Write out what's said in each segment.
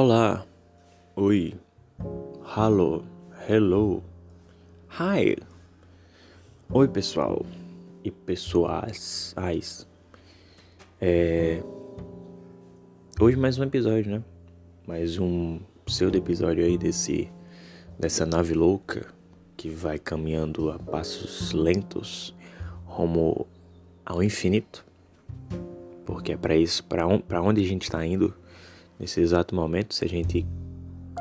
Olá, oi, hello, hello, hi, oi pessoal e pessoas, é... hoje mais um episódio, né? Mais um pseudo episódio aí desse dessa nave louca que vai caminhando a passos lentos rumo ao infinito, porque é para isso, para on, onde a gente está indo nesse exato momento, se a gente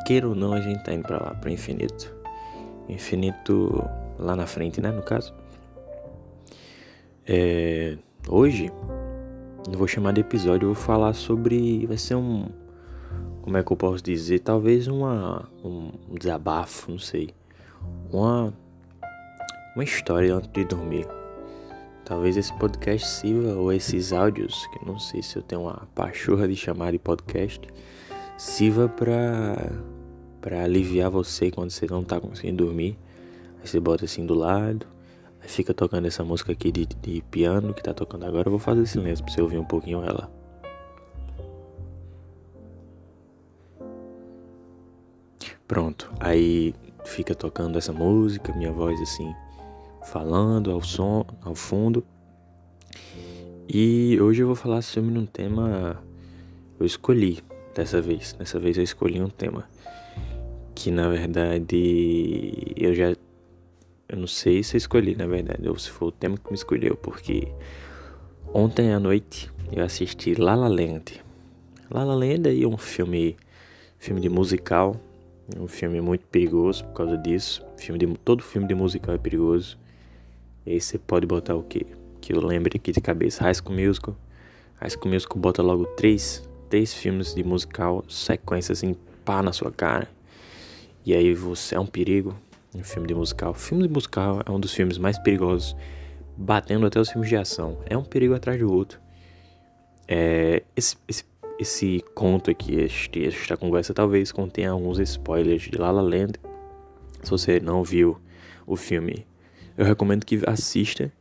queira ou não, a gente tá indo para lá, para o infinito. Infinito lá na frente, né, no caso. É, hoje, não vou chamar de episódio, eu vou falar sobre. Vai ser um. Como é que eu posso dizer? Talvez uma, um desabafo, não sei. Uma. Uma história antes de dormir. Talvez esse podcast sirva, ou esses áudios, que não sei se eu tenho uma pachorra de chamar de podcast, sirva pra, pra aliviar você quando você não tá conseguindo dormir. Aí você bota assim do lado, aí fica tocando essa música aqui de, de piano que tá tocando agora. Eu vou fazer silêncio pra você ouvir um pouquinho ela. Pronto, aí fica tocando essa música, minha voz assim falando ao som, ao fundo. E hoje eu vou falar sobre um tema eu escolhi dessa vez. Dessa vez eu escolhi um tema que na verdade eu já eu não sei se eu escolhi, na verdade, ou se foi o tema que me escolheu, porque ontem à noite eu assisti La La Land. La La Land é um filme filme de musical, um filme muito perigoso por causa disso. Filme de, todo filme de musical é perigoso. E aí você pode botar o quê? Que eu lembre aqui de cabeça. High School Musical. High School Musical bota logo três, três filmes de musical, sequências assim, pá na sua cara. E aí você é um perigo. Um filme de musical. filme de musical é um dos filmes mais perigosos. Batendo até os filmes de ação. É um perigo atrás do outro. É, esse, esse, esse conto aqui, este, esta conversa, talvez contenha alguns spoilers de La La Land. Se você não viu o filme eu recomendo que assista.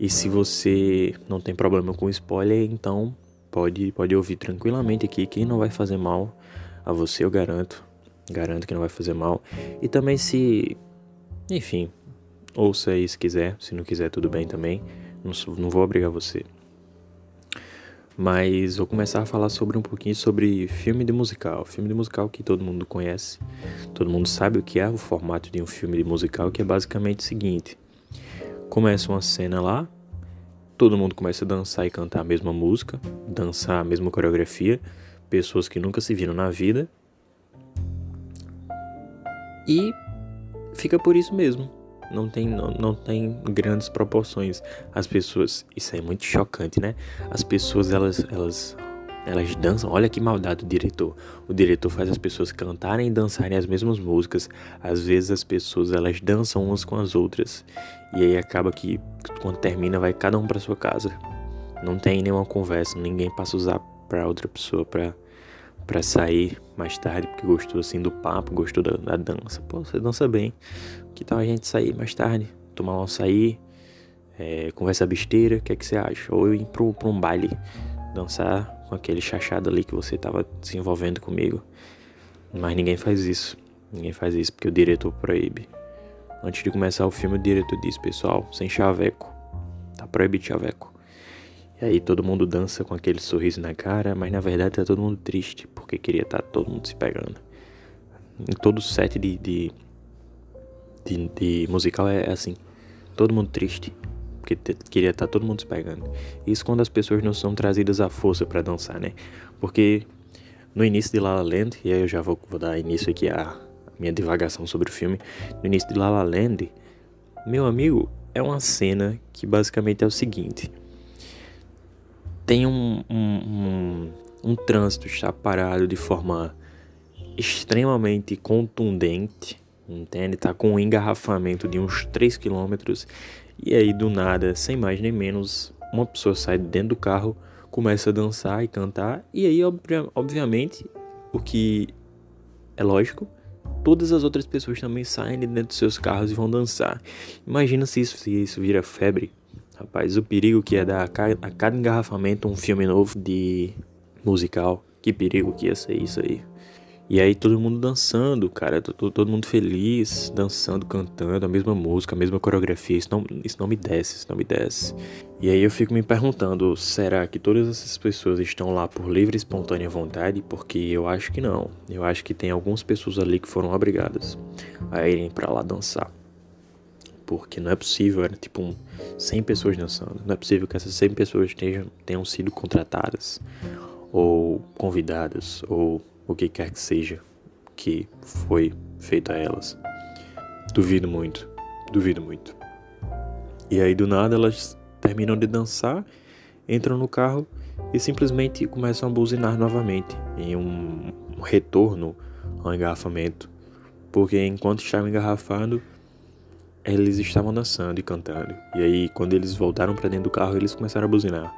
E se você não tem problema com spoiler, então pode, pode ouvir tranquilamente aqui, que não vai fazer mal a você, eu garanto. Garanto que não vai fazer mal. E também se. Enfim, ouça aí se quiser. Se não quiser, tudo bem também. Não, não vou obrigar você. Mas vou começar a falar sobre um pouquinho sobre filme de musical. Filme de musical que todo mundo conhece. Todo mundo sabe o que é o formato de um filme de musical, que é basicamente o seguinte: Começa uma cena lá, todo mundo começa a dançar e cantar a mesma música, dançar a mesma coreografia, pessoas que nunca se viram na vida. E fica por isso mesmo. Não tem, não, não tem grandes proporções. As pessoas. Isso é muito chocante, né? As pessoas, elas, elas elas dançam, olha que maldade do diretor. O diretor faz as pessoas cantarem e dançarem as mesmas músicas. Às vezes as pessoas elas dançam umas com as outras. E aí acaba que quando termina vai cada um para sua casa. Não tem nenhuma conversa, ninguém passa a usar para outra pessoa para para sair mais tarde porque gostou assim do papo, gostou da, da, dança. Pô, você dança bem. Que tal a gente sair mais tarde, tomar um açaí, é, conversa besteira, o que é que você acha? Ou ir pro um baile dançar com aquele chachado ali que você estava se envolvendo comigo. Mas ninguém faz isso. Ninguém faz isso porque o diretor proíbe. Antes de começar o filme, o diretor diz: Pessoal, sem chaveco. Tá proibido chaveco. E aí todo mundo dança com aquele sorriso na cara, mas na verdade tá todo mundo triste porque queria estar tá todo mundo se pegando. Em todo set de, de, de, de musical é assim: todo mundo triste porque queria estar tá todo mundo se pegando. Isso quando as pessoas não são trazidas à força para dançar, né? Porque no início de La La Land, e aí eu já vou, vou dar início aqui à minha divagação sobre o filme. No início de La La Land, meu amigo, é uma cena que basicamente é o seguinte: tem um, um, um, um trânsito está parado de forma extremamente contundente, entende? Tá com um engarrafamento de uns 3 quilômetros e aí, do nada, sem mais nem menos, uma pessoa sai dentro do carro, começa a dançar e cantar. E aí, obviamente, o que é lógico, todas as outras pessoas também saem de dentro dos seus carros e vão dançar. Imagina se isso, se isso vira febre. Rapaz, o perigo que é dar a cada engarrafamento um filme novo de musical. Que perigo que ia ser isso aí. E aí todo mundo dançando, cara, todo, mundo feliz, dançando, cantando a mesma música, a mesma coreografia. Isso não, isso não me desce, isso não me desce. E aí eu fico me perguntando, será que todas essas pessoas estão lá por livre e espontânea vontade? Porque eu acho que não. Eu acho que tem algumas pessoas ali que foram obrigadas a irem para lá dançar. Porque não é possível, era tipo um 100 pessoas dançando. Não é possível que essas 100 pessoas tenham, tenham sido contratadas ou convidadas ou o que quer que seja que foi feito a elas. Duvido muito, duvido muito. E aí do nada elas terminam de dançar, entram no carro e simplesmente começam a buzinar novamente em um, retorno ao engarrafamento, porque enquanto estavam engarrafando, eles estavam dançando e cantando. E aí quando eles voltaram para dentro do carro, eles começaram a buzinar.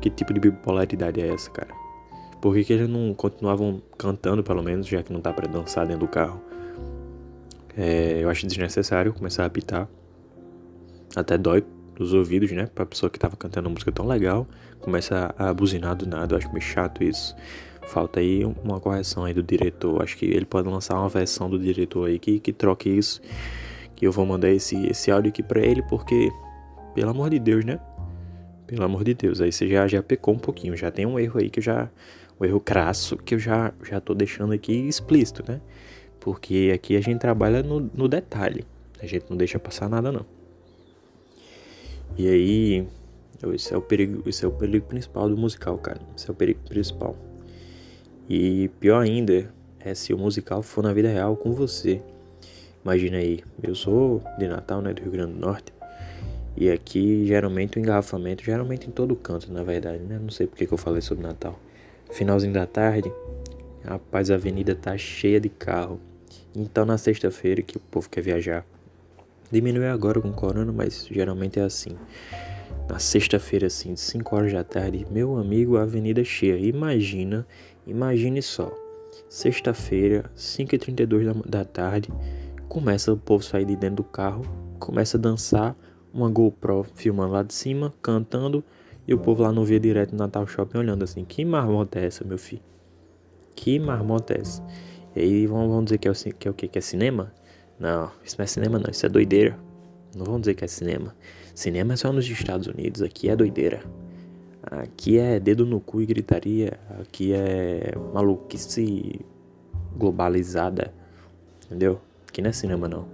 Que tipo de bipolaridade é essa, cara? Por que, que eles não continuavam cantando, pelo menos, já que não dá para dançar dentro do carro? É, eu acho desnecessário começar a apitar. Até dói nos ouvidos, né? Pra pessoa que tava cantando uma música tão legal, começa a buzinar do nada. Eu acho meio chato isso. Falta aí uma correção aí do diretor. Acho que ele pode lançar uma versão do diretor aí que, que troque isso. Que eu vou mandar esse, esse áudio aqui pra ele, porque, pelo amor de Deus, né? Pelo amor de Deus, aí você já, já pecou um pouquinho, já tem um erro aí que eu já o erro crasso que eu já já tô deixando aqui explícito, né? Porque aqui a gente trabalha no, no detalhe, a gente não deixa passar nada não. E aí, esse é o perigo, esse é o perigo principal do musical, cara. Esse é o perigo principal. E pior ainda é se o musical for na vida real com você. Imagina aí, eu sou de Natal, né, do Rio Grande do Norte. E aqui geralmente o engarrafamento, geralmente em todo canto, na verdade, né? Não sei porque que eu falei sobre Natal. Finalzinho da tarde, rapaz, a avenida tá cheia de carro. Então na sexta-feira que o povo quer viajar. Diminuiu agora com o corona, mas geralmente é assim. Na sexta-feira, assim, de 5 horas da tarde, meu amigo, a avenida cheia. Imagina, imagine só. Sexta-feira, 5h32 da, da tarde, começa o povo sair de dentro do carro, começa a dançar, uma GoPro filmando lá de cima, cantando e o povo lá no Via Direto no Natal Shopping olhando assim, que marmota é essa, meu filho? Que marmota é essa? E aí vão, vão dizer que é, o, que é o quê? Que é cinema? Não, isso não é cinema não, isso é doideira. Não vão dizer que é cinema. Cinema é só nos Estados Unidos, aqui é doideira. Aqui é dedo no cu e gritaria. Aqui é maluquice globalizada. Entendeu? Aqui não é cinema não.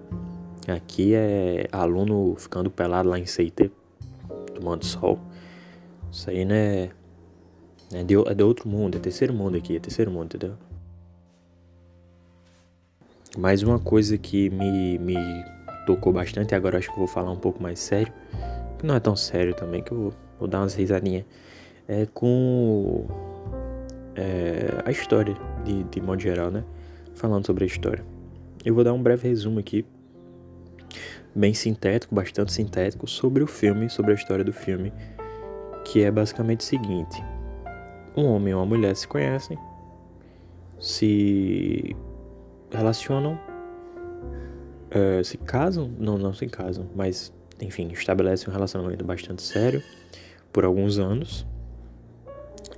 Aqui é aluno ficando pelado lá em CIT, tomando sol. Isso aí não é. É de, é de outro mundo, é terceiro mundo aqui, é terceiro mundo, entendeu? Mais uma coisa que me, me tocou bastante, agora acho que vou falar um pouco mais sério, que não é tão sério também, que eu vou, vou dar umas risadinhas, é com é, a história, de, de modo geral, né? Falando sobre a história. Eu vou dar um breve resumo aqui, bem sintético, bastante sintético, sobre o filme, sobre a história do filme que é basicamente o seguinte: um homem e uma mulher se conhecem, se relacionam, uh, se casam, não, não se casam, mas enfim, estabelecem um relacionamento bastante sério por alguns anos.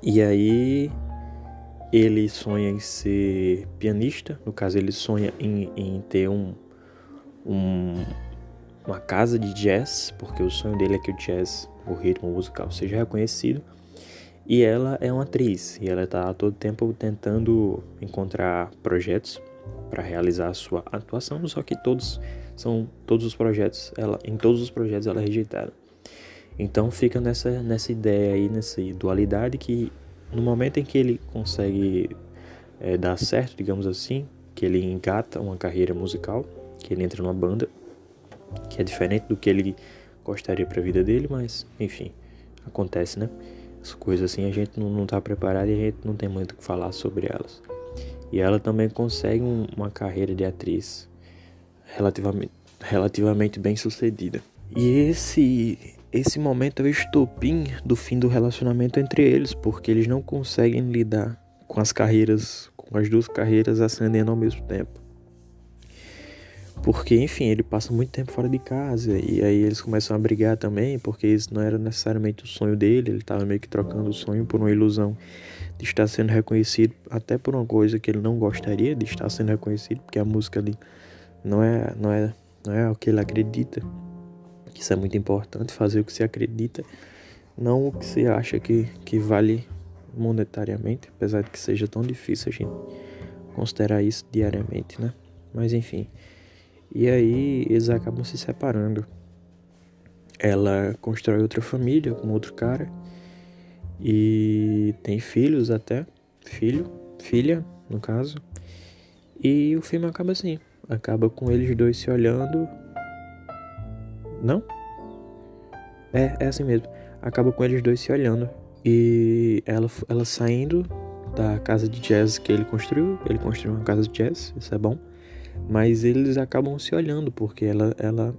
E aí ele sonha em ser pianista, no caso ele sonha em, em ter um, um, uma casa de jazz, porque o sonho dele é que o jazz o ritmo musical seja reconhecido. E ela é uma atriz e ela está todo tempo tentando encontrar projetos para realizar a sua atuação, só que todos são todos os projetos, ela em todos os projetos ela é rejeitada. Então fica nessa nessa ideia aí, nessa dualidade que no momento em que ele consegue é, dar certo, digamos assim, que ele engata uma carreira musical, que ele entra numa banda, que é diferente do que ele gostaria para a vida dele, mas enfim, acontece, né? As coisas assim a gente não, não tá preparado e a gente não tem muito o que falar sobre elas. E ela também consegue um, uma carreira de atriz relativamente, relativamente bem sucedida. E esse esse momento é o estopim do fim do relacionamento entre eles, porque eles não conseguem lidar com as carreiras, com as duas carreiras ascendendo ao mesmo tempo. Porque, enfim, ele passa muito tempo fora de casa e aí eles começam a brigar também, porque isso não era necessariamente o sonho dele, ele estava meio que trocando o sonho por uma ilusão de estar sendo reconhecido, até por uma coisa que ele não gostaria de estar sendo reconhecido, porque a música ali não é, não é, não é o que ele acredita. Isso é muito importante, fazer o que se acredita, não o que se acha que, que vale monetariamente, apesar de que seja tão difícil a gente considerar isso diariamente, né? Mas enfim. E aí eles acabam se separando. Ela constrói outra família com outro cara e tem filhos até, filho, filha, no caso. E o filme acaba assim, acaba com eles dois se olhando. Não? É, é assim mesmo. Acaba com eles dois se olhando e ela ela saindo da casa de jazz que ele construiu, ele construiu uma casa de jazz, isso é bom. Mas eles acabam se olhando porque ela ela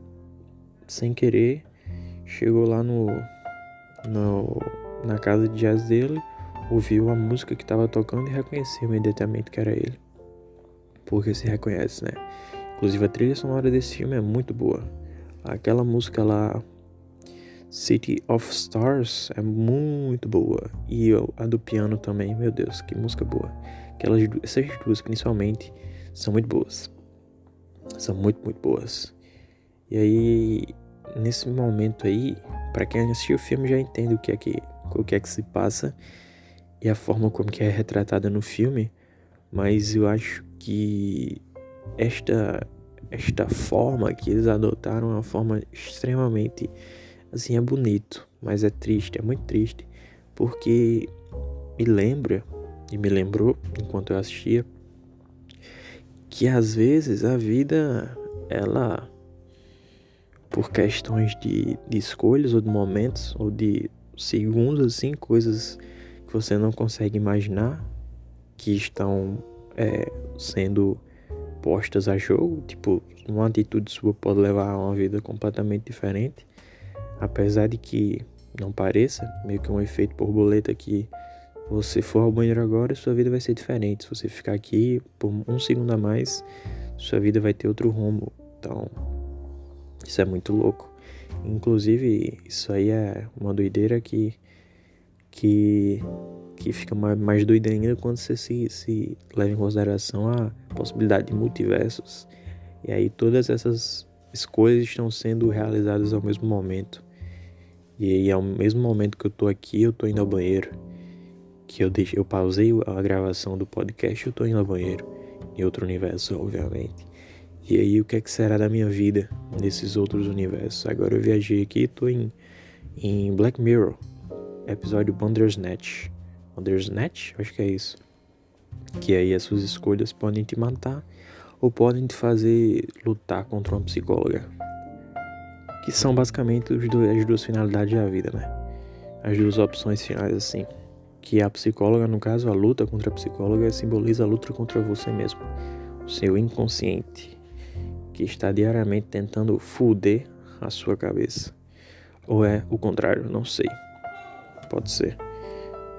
sem querer chegou lá no no na casa de jazz dele, ouviu a música que estava tocando e reconheceu imediatamente que era ele. Porque se reconhece, né? Inclusive a trilha sonora desse filme é muito boa. Aquela música lá, City of Stars, é muito boa. E a do piano também, meu Deus, que música boa. Aquelas, essas duas principalmente são muito boas. São muito, muito boas. E aí, nesse momento aí, para quem assistiu o filme já entende o que é que o que é que se passa e a forma como que é retratada no filme, mas eu acho que esta esta forma que eles adotaram é uma forma extremamente assim é bonito, mas é triste, é muito triste, porque me lembra e me lembrou enquanto eu assistia que às vezes a vida ela por questões de, de escolhas ou de momentos ou de segundos, assim, coisas que você não consegue imaginar que estão é, sendo postas a jogo. Tipo, uma atitude sua pode levar a uma vida completamente diferente, apesar de que não pareça, meio que um efeito borboleta que você for ao banheiro agora, sua vida vai ser diferente. Se você ficar aqui por um segundo a mais, sua vida vai ter outro rumo. Então, isso é muito louco. Inclusive, isso aí é uma doideira que, que, que fica mais, mais doida ainda quando você se, se leva em consideração a possibilidade de multiversos. E aí todas essas escolhas estão sendo realizadas ao mesmo momento. E aí ao mesmo momento que eu tô aqui, eu tô indo ao banheiro. Que eu deixei, eu pausei a gravação do podcast, eu tô indo ao banheiro. Em outro universo, obviamente. E aí, o que é que será da minha vida nesses outros universos? Agora eu viajei aqui e tô em, em Black Mirror, episódio Bandersnatch. Bandersnatch? Acho que é isso. Que aí as suas escolhas podem te matar ou podem te fazer lutar contra uma psicóloga. Que são basicamente as duas finalidades da vida, né? As duas opções finais, assim. Que a psicóloga, no caso, a luta contra a psicóloga, simboliza a luta contra você mesmo. O seu inconsciente que está diariamente tentando fuder a sua cabeça. Ou é o contrário, não sei. Pode ser.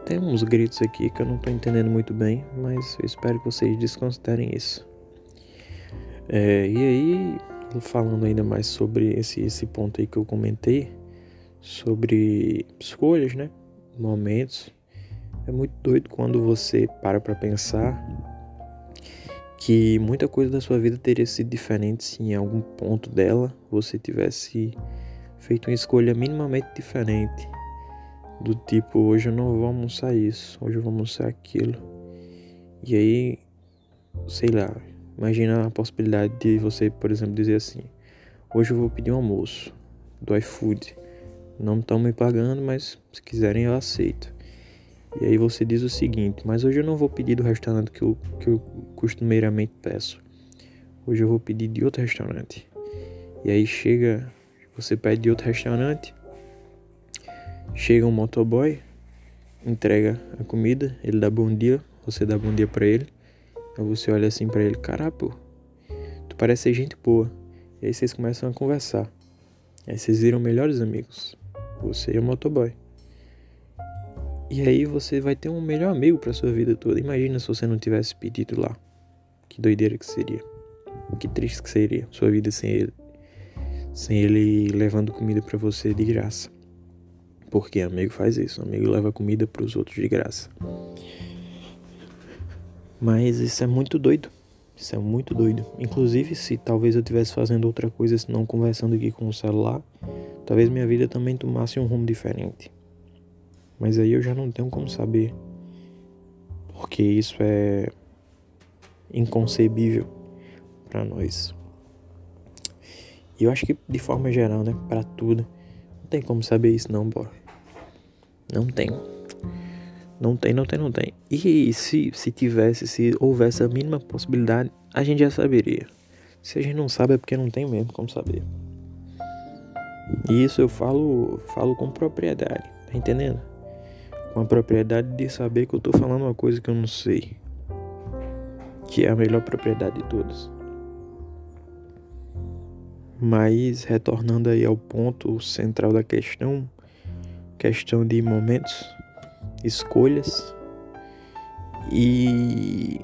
Tem uns gritos aqui que eu não estou entendendo muito bem, mas eu espero que vocês desconsiderem isso. É, e aí, falando ainda mais sobre esse, esse ponto aí que eu comentei, sobre escolhas, né? Momentos. É muito doido quando você para para pensar que muita coisa da sua vida teria sido diferente se em algum ponto dela você tivesse feito uma escolha minimamente diferente. Do tipo, hoje eu não vou almoçar isso, hoje eu vou almoçar aquilo. E aí, sei lá, imagina a possibilidade de você, por exemplo, dizer assim: hoje eu vou pedir um almoço do iFood. Não estão me pagando, mas se quiserem eu aceito. E aí você diz o seguinte: Mas hoje eu não vou pedir do restaurante que eu, que eu costumeiramente peço. Hoje eu vou pedir de outro restaurante. E aí chega, você pede de outro restaurante. Chega um motoboy, entrega a comida, ele dá bom dia, você dá bom dia para ele. Aí você olha assim para ele: Caramba, pô, tu parece ser gente boa. E aí vocês começam a conversar. Aí vocês viram melhores amigos. Você e o motoboy. E aí você vai ter um melhor amigo para sua vida toda. Imagina se você não tivesse pedido lá. Que doideira que seria. Que triste que seria sua vida sem ele. Sem ele levando comida para você de graça. Porque amigo faz isso, amigo leva comida para os outros de graça. Mas isso é muito doido. Isso é muito doido. Inclusive, se talvez eu estivesse fazendo outra coisa, se não conversando aqui com o celular, talvez minha vida também tomasse um rumo diferente. Mas aí eu já não tenho como saber. Porque isso é inconcebível para nós. E eu acho que de forma geral, né, para tudo, não tem como saber isso não, bora. Não tem. Não tem, não tem, não tem. E se, se tivesse, se houvesse a mínima possibilidade, a gente já saberia. Se a gente não sabe é porque não tem mesmo como saber. E isso eu falo, falo com propriedade, tá entendendo? Com a propriedade de saber que eu tô falando uma coisa que eu não sei. Que é a melhor propriedade de todas. Mas retornando aí ao ponto central da questão, questão de momentos, escolhas e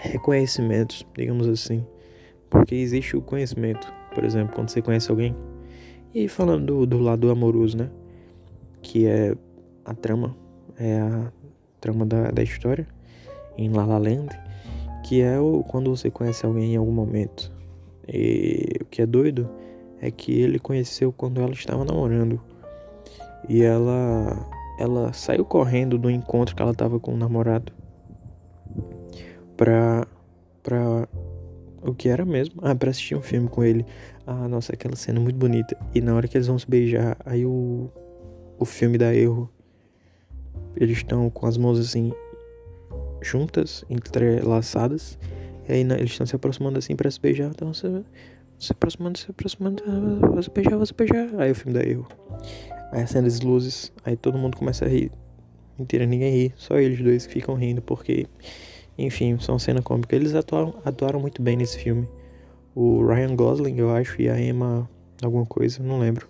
reconhecimentos, digamos assim. Porque existe o conhecimento, por exemplo, quando você conhece alguém. E falando do, do lado amoroso, né? Que é a trama, é a trama da, da história em La La Land, que é o, quando você conhece alguém em algum momento. E o que é doido é que ele conheceu quando ela estava namorando. E ela ela saiu correndo do encontro que ela tava com o namorado pra pra o que era mesmo? Ah, pra assistir um filme com ele. Ah, nossa, aquela cena muito bonita. E na hora que eles vão se beijar, aí o o filme dá erro. Eles estão com as mãos assim juntas, entrelaçadas. E aí eles estão se aproximando assim para se beijar. Então se aproximando, se aproximando, vou se beijar, vou se beijar. Aí o filme dá erro. Aí acende as luzes, aí todo mundo começa a rir. Mentira, ninguém ri, só eles dois que ficam rindo, porque, enfim, são cena cômica. Eles atuaram, atuaram muito bem nesse filme. O Ryan Gosling, eu acho, e a Emma, alguma coisa, não lembro.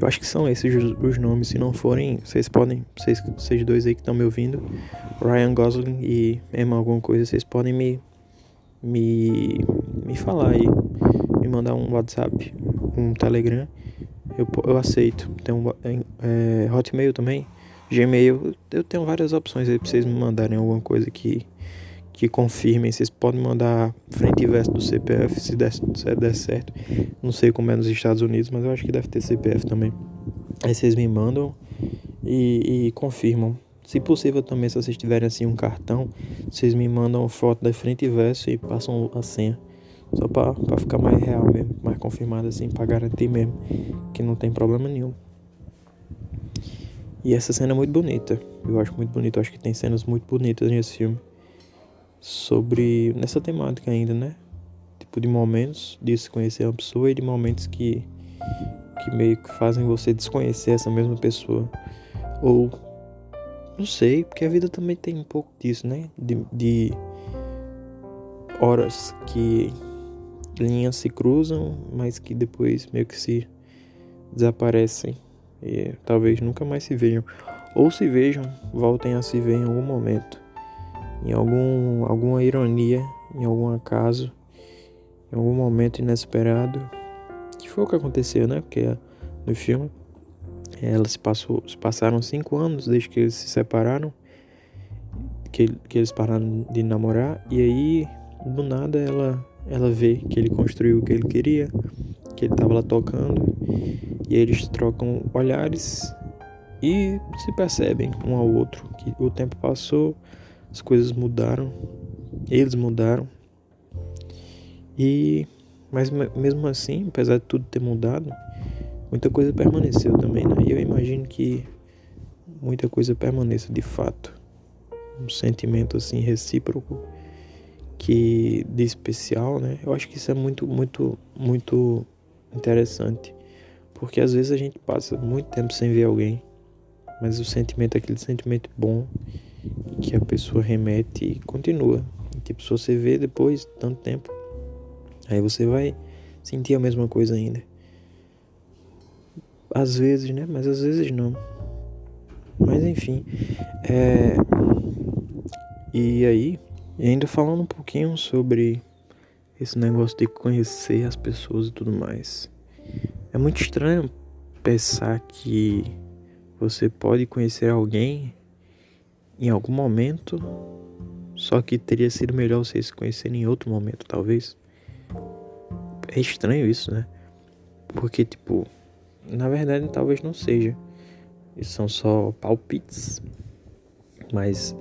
Eu acho que são esses os, nomes. Se não forem, vocês podem, vocês, vocês dois aí que estão me ouvindo, Ryan Gosling e Emma, alguma coisa, vocês podem me, me, me falar aí, me mandar um WhatsApp, um Telegram eu, eu aceito. Tem um é, Hotmail também, Gmail. Eu tenho várias opções aí pra vocês me mandarem alguma coisa que, que confirmem. Vocês podem mandar frente e verso do CPF se der, se der certo. Não sei como é nos Estados Unidos, mas eu acho que deve ter CPF também. Aí vocês me mandam e, e confirmam. Se possível também, se vocês tiverem assim um cartão, vocês me mandam foto da frente e verso e passam a senha. Só pra, pra ficar mais real mesmo, mais confirmado assim, pra garantir mesmo que não tem problema nenhum. E essa cena é muito bonita. Eu acho muito bonito. Eu acho que tem cenas muito bonitas nesse filme. Sobre. nessa temática ainda, né? Tipo de momentos de se conhecer uma pessoa e de momentos que. que meio que fazem você desconhecer essa mesma pessoa. Ou. Não sei, porque a vida também tem um pouco disso, né? De. de horas que linhas se cruzam, mas que depois meio que se desaparecem e talvez nunca mais se vejam. Ou se vejam, voltem a se ver em algum momento, em algum, alguma ironia, em algum acaso, em algum momento inesperado. Que foi o que aconteceu, né? Porque no filme elas passou, se passaram cinco anos desde que eles se separaram, que, que eles pararam de namorar, e aí do nada ela ela vê que ele construiu o que ele queria, que ele estava lá tocando, e eles trocam olhares e se percebem um ao outro que o tempo passou, as coisas mudaram, eles mudaram. E mas mesmo assim, apesar de tudo ter mudado, muita coisa permaneceu também, né? E eu imagino que muita coisa permaneça de fato. Um sentimento assim recíproco que de especial, né? Eu acho que isso é muito, muito, muito interessante, porque às vezes a gente passa muito tempo sem ver alguém, mas o sentimento é aquele sentimento bom que a pessoa remete e continua. Tipo, se você vê depois de tanto tempo, aí você vai sentir a mesma coisa ainda. Às vezes, né? Mas às vezes não. Mas enfim, é... E aí, ainda falando um pouquinho sobre esse negócio de conhecer as pessoas e tudo mais. É muito estranho pensar que você pode conhecer alguém em algum momento, só que teria sido melhor vocês se conhecerem em outro momento, talvez. É estranho isso, né? Porque, tipo, na verdade talvez não seja. Isso são só palpites. Mas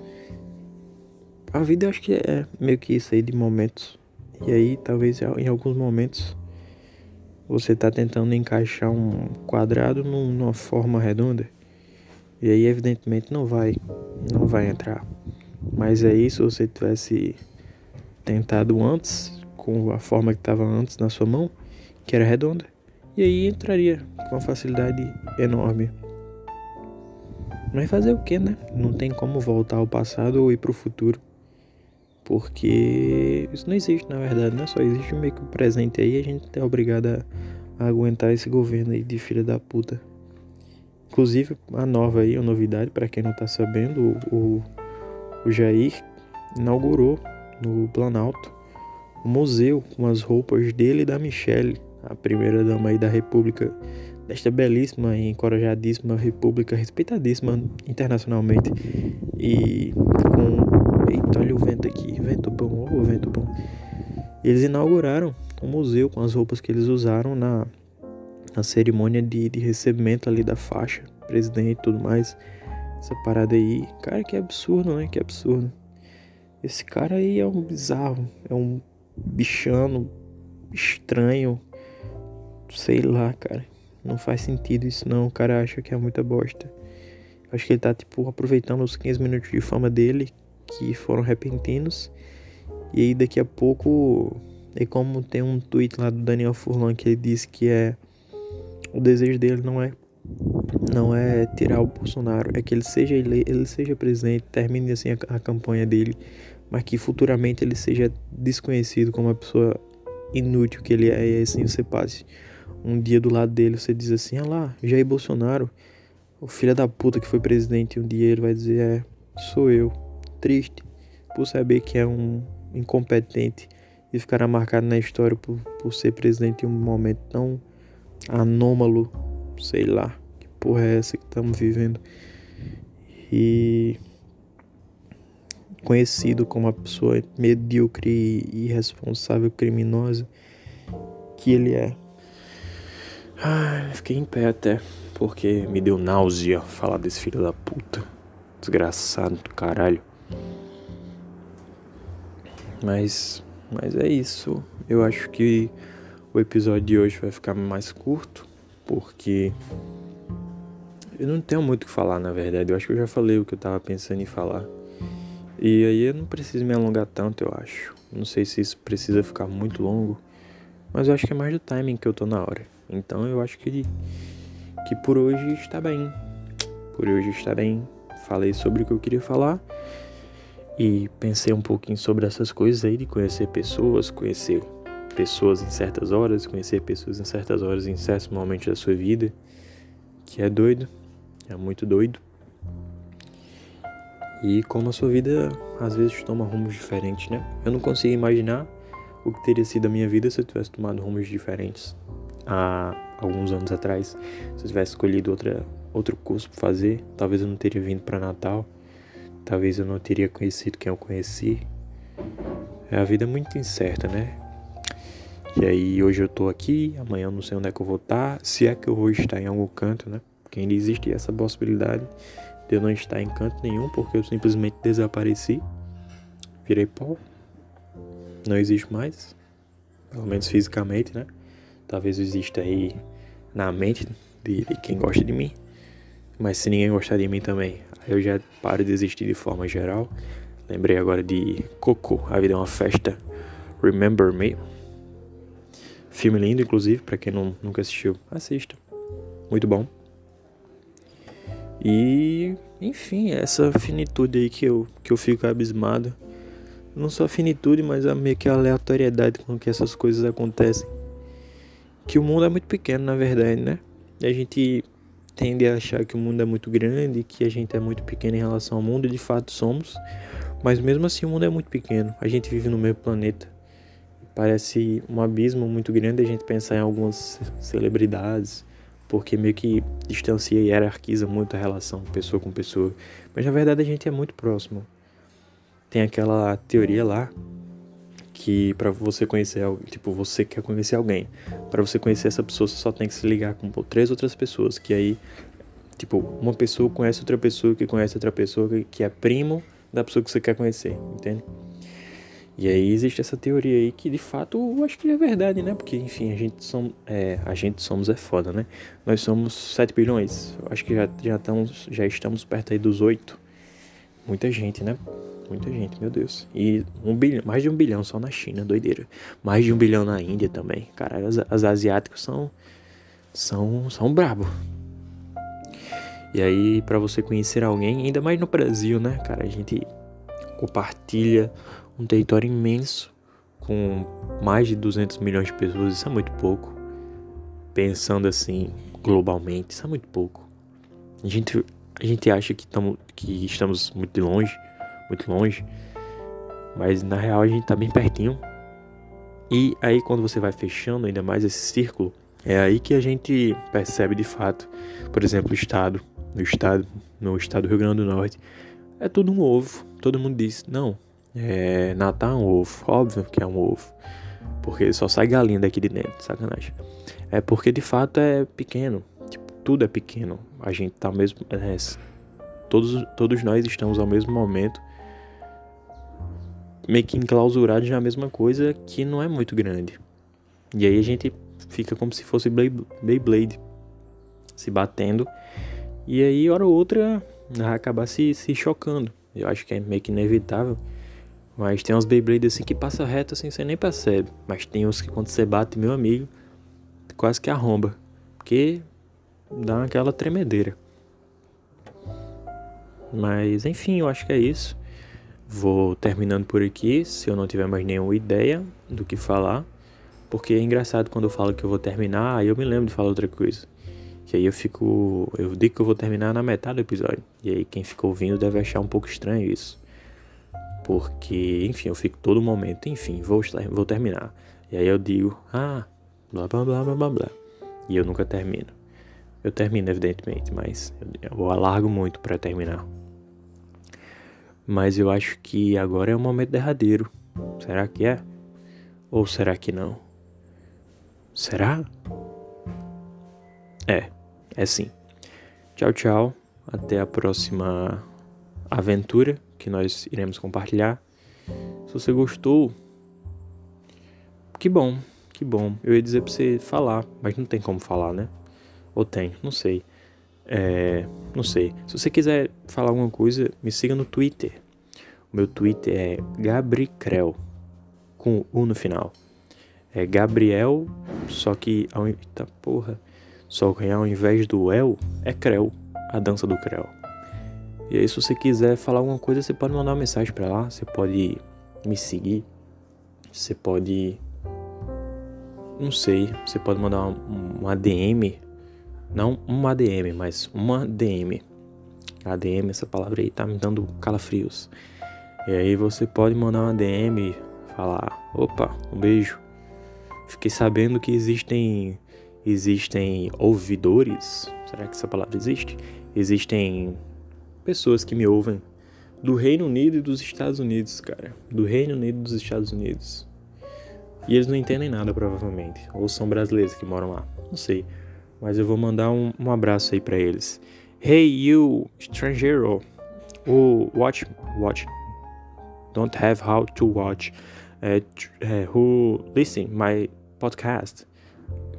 a vida eu acho que é meio que isso aí de momentos. E aí talvez em alguns momentos você tá tentando encaixar um quadrado numa forma redonda. E aí evidentemente não vai, não vai entrar. Mas aí se você tivesse tentado antes, com a forma que estava antes na sua mão, que era redonda, e aí entraria com uma facilidade enorme. Mas fazer o que, né? Não tem como voltar ao passado ou ir pro futuro. Porque isso não existe, na verdade, né? Só existe meio que o presente aí e a gente é obrigado a aguentar esse governo aí de filha da puta. Inclusive, a nova aí, a novidade, para quem não tá sabendo, o, o Jair inaugurou no Planalto um museu com as roupas dele e da Michelle, a primeira dama aí da República, desta belíssima e encorajadíssima República, respeitadíssima internacionalmente. E com. Eita, olha o vento aqui, vento bom, oh, vento bom. Eles inauguraram um museu com as roupas que eles usaram na a cerimônia de, de recebimento ali da faixa, presidente e tudo mais. Essa parada aí, cara, que absurdo, né? Que absurdo. Esse cara aí é um bizarro, é um bichano estranho, sei lá, cara. Não faz sentido isso não, o cara acha que é muita bosta. Acho que ele tá, tipo, aproveitando os 15 minutos de fama dele, que foram repentinos. E aí daqui a pouco, é como tem um tweet lá do Daniel Furlan que ele disse que é o desejo dele não é não é tirar o Bolsonaro, é que ele seja ele, ele seja presidente, termine assim a, a, campanha dele, mas que futuramente ele seja desconhecido como uma pessoa inútil que ele é e assim você passe um dia do lado dele, você diz assim, ah lá, Jair Bolsonaro, o filho da puta que foi presidente, um dia ele vai dizer, é, sou eu, triste, por saber que é um incompetente e ficará marcado na história por, por ser presidente em um momento tão anômalo, sei lá, que porra é essa que estamos vivendo. E conhecido como uma pessoa medíocre e irresponsável, criminosa que ele é. Ai, fiquei em pé até, porque me deu náusea falar desse filho da puta. Desgraçado do caralho. Mas, mas é isso. Eu acho que o episódio de hoje vai ficar mais curto, porque eu não tenho muito o que falar, na verdade. Eu acho que eu já falei o que eu tava pensando em falar. E aí eu não preciso me alongar tanto, eu acho. Não sei se isso precisa ficar muito longo, mas eu acho que é mais do timing que eu tô na hora. Então eu acho que, que por hoje está bem. Por hoje está bem. Falei sobre o que eu queria falar e pensei um pouquinho sobre essas coisas aí de conhecer pessoas, conhecer pessoas em certas horas, conhecer pessoas em certas horas, em certos momentos da sua vida, que é doido, é muito doido. E como a sua vida às vezes toma rumos diferentes, né? Eu não consigo imaginar o que teria sido a minha vida se eu tivesse tomado rumos diferentes há alguns anos atrás. Se eu tivesse escolhido outra, outro curso para fazer, talvez eu não teria vindo para Natal, talvez eu não teria conhecido quem eu conheci. É, a vida é muito incerta, né? E aí hoje eu tô aqui, amanhã eu não sei onde é que eu vou estar, se é que eu vou estar em algum canto, né? Porque ainda existe essa possibilidade de eu não estar em canto nenhum, porque eu simplesmente desapareci, virei pó, não existe mais, pelo menos fisicamente, né? Talvez exista aí na mente de, de quem gosta de mim. Mas se ninguém gostar de mim também, eu já paro de existir de forma geral. Lembrei agora de Coco, A Vida é uma Festa, Remember Me. Filme lindo, inclusive, para quem não, nunca assistiu, assista. Muito bom. E, enfim, essa finitude aí que eu, que eu fico abismado. Não só a finitude, mas a meio que a aleatoriedade com que essas coisas acontecem que o mundo é muito pequeno, na verdade, né? E a gente tende a achar que o mundo é muito grande, que a gente é muito pequeno em relação ao mundo, e de fato somos. Mas mesmo assim o mundo é muito pequeno. A gente vive no mesmo planeta. Parece um abismo muito grande a gente pensar em algumas celebridades, porque meio que distancia e hierarquiza muito a relação pessoa com pessoa. Mas na verdade a gente é muito próximo. Tem aquela teoria lá que para você conhecer, tipo, você quer conhecer alguém, para você conhecer essa pessoa, você só tem que se ligar com três outras pessoas, que aí, tipo, uma pessoa conhece outra pessoa que conhece outra pessoa que é primo da pessoa que você quer conhecer, entende? E aí existe essa teoria aí que de fato eu acho que é verdade, né? Porque, enfim, a gente, som, é, a gente somos é foda, né? Nós somos 7 bilhões. Eu acho que já, já, estamos, já estamos perto aí dos 8. Muita gente, né? muita gente, meu Deus. E um bilhão, mais de um bilhão só na China, doideira. Mais de um bilhão na Índia também. Cara, as, as asiáticos são são são brabo. E aí, para você conhecer alguém, ainda mais no Brasil, né, cara, a gente compartilha um território imenso com mais de 200 milhões de pessoas, isso é muito pouco. Pensando assim, globalmente, isso é muito pouco. A gente, a gente acha que, tamo, que estamos muito longe, muito longe. Mas na real a gente tá bem pertinho. E aí quando você vai fechando ainda mais esse círculo, é aí que a gente percebe de fato, por exemplo, o estado, no estado, no estado do Rio Grande do Norte, é tudo um ovo. Todo mundo diz, não, é, Natal é um ovo, óbvio que é um ovo, porque só sai galinha daqui de dentro, sacanagem. É porque de fato é pequeno, tipo, tudo é pequeno. A gente tá mesmo, é, todos, todos nós estamos ao mesmo momento meio que enclausurados na mesma coisa que não é muito grande. E aí a gente fica como se fosse Beyblade se batendo. E aí, hora ou outra, vai acabar se, se chocando. Eu acho que é meio que inevitável. Mas tem uns Beyblade assim que passa reto assim, você nem percebe. Mas tem uns que quando você bate, meu amigo, quase que arromba. Porque dá aquela tremedeira. Mas enfim, eu acho que é isso. Vou terminando por aqui, se eu não tiver mais nenhuma ideia do que falar. Porque é engraçado quando eu falo que eu vou terminar, aí eu me lembro de falar outra coisa. Que aí eu fico. Eu digo que eu vou terminar na metade do episódio. E aí quem ficou ouvindo deve achar um pouco estranho isso. Porque, enfim, eu fico todo momento, enfim, vou, vou terminar. E aí eu digo, ah, blá blá blá blá blá blá. E eu nunca termino. Eu termino, evidentemente, mas eu, eu alargo muito para terminar. Mas eu acho que agora é o momento derradeiro. Será que é? Ou será que não? Será? É, é sim. Tchau, tchau. Até a próxima aventura que nós iremos compartilhar. Se você gostou, que bom, que bom. Eu ia dizer pra você falar, mas não tem como falar, né? Ou tem, não sei. É, não sei. Se você quiser falar alguma coisa, me siga no Twitter. O meu Twitter é Gabricrel, com U no final. É Gabriel, só que tá, porra, só que ao invés do El, é Creu, a dança do Creu. E aí, se você quiser falar alguma coisa, você pode mandar uma mensagem para lá, você pode me seguir, você pode. Não sei, você pode mandar uma, DM não uma ADM, mas uma DM. ADM, essa palavra aí tá me dando calafrios. E aí você pode mandar uma DM falar: opa, um beijo. Fiquei sabendo que existem existem ouvidores. Será que essa palavra existe? Existem pessoas que me ouvem do Reino Unido e dos Estados Unidos, cara. Do Reino Unido e dos Estados Unidos. E eles não entendem nada, provavelmente. Ou são brasileiros que moram lá. Não sei mas eu vou mandar um, um abraço aí para eles. Hey you, estrangeiro, who watch watch don't have how to watch, uh, uh, who listen my podcast.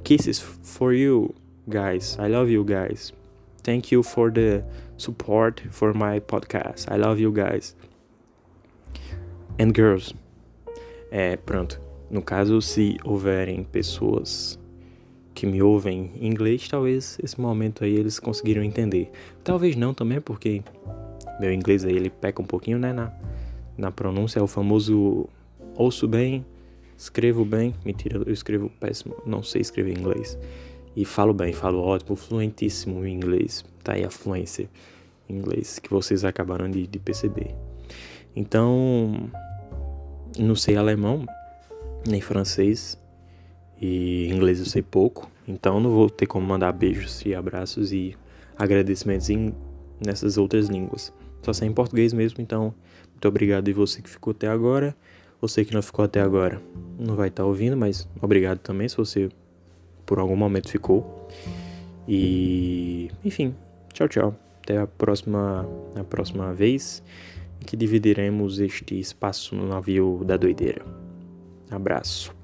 Kisses for you guys. I love you guys. Thank you for the support for my podcast. I love you guys. And girls. É, pronto. No caso, se houverem pessoas que me ouvem em inglês, talvez esse momento aí eles conseguiram entender. Talvez não também, porque meu inglês aí ele peca um pouquinho, né, na, na pronúncia, é o famoso ouço bem, escrevo bem, mentira, eu escrevo péssimo, não sei escrever inglês. E falo bem, falo ótimo, fluentíssimo em inglês. Tá aí a fluência em inglês que vocês acabaram de, de perceber. Então, não sei alemão, nem francês. E inglês eu sei pouco, então não vou ter como mandar beijos e abraços e agradecimentos em, nessas outras línguas. Só sei em português mesmo, então muito obrigado e você que ficou até agora. Você que não ficou até agora não vai estar tá ouvindo, mas obrigado também se você por algum momento ficou. E enfim, Tchau, tchau. Até a próxima, a próxima vez que dividiremos este espaço no navio da doideira. Abraço.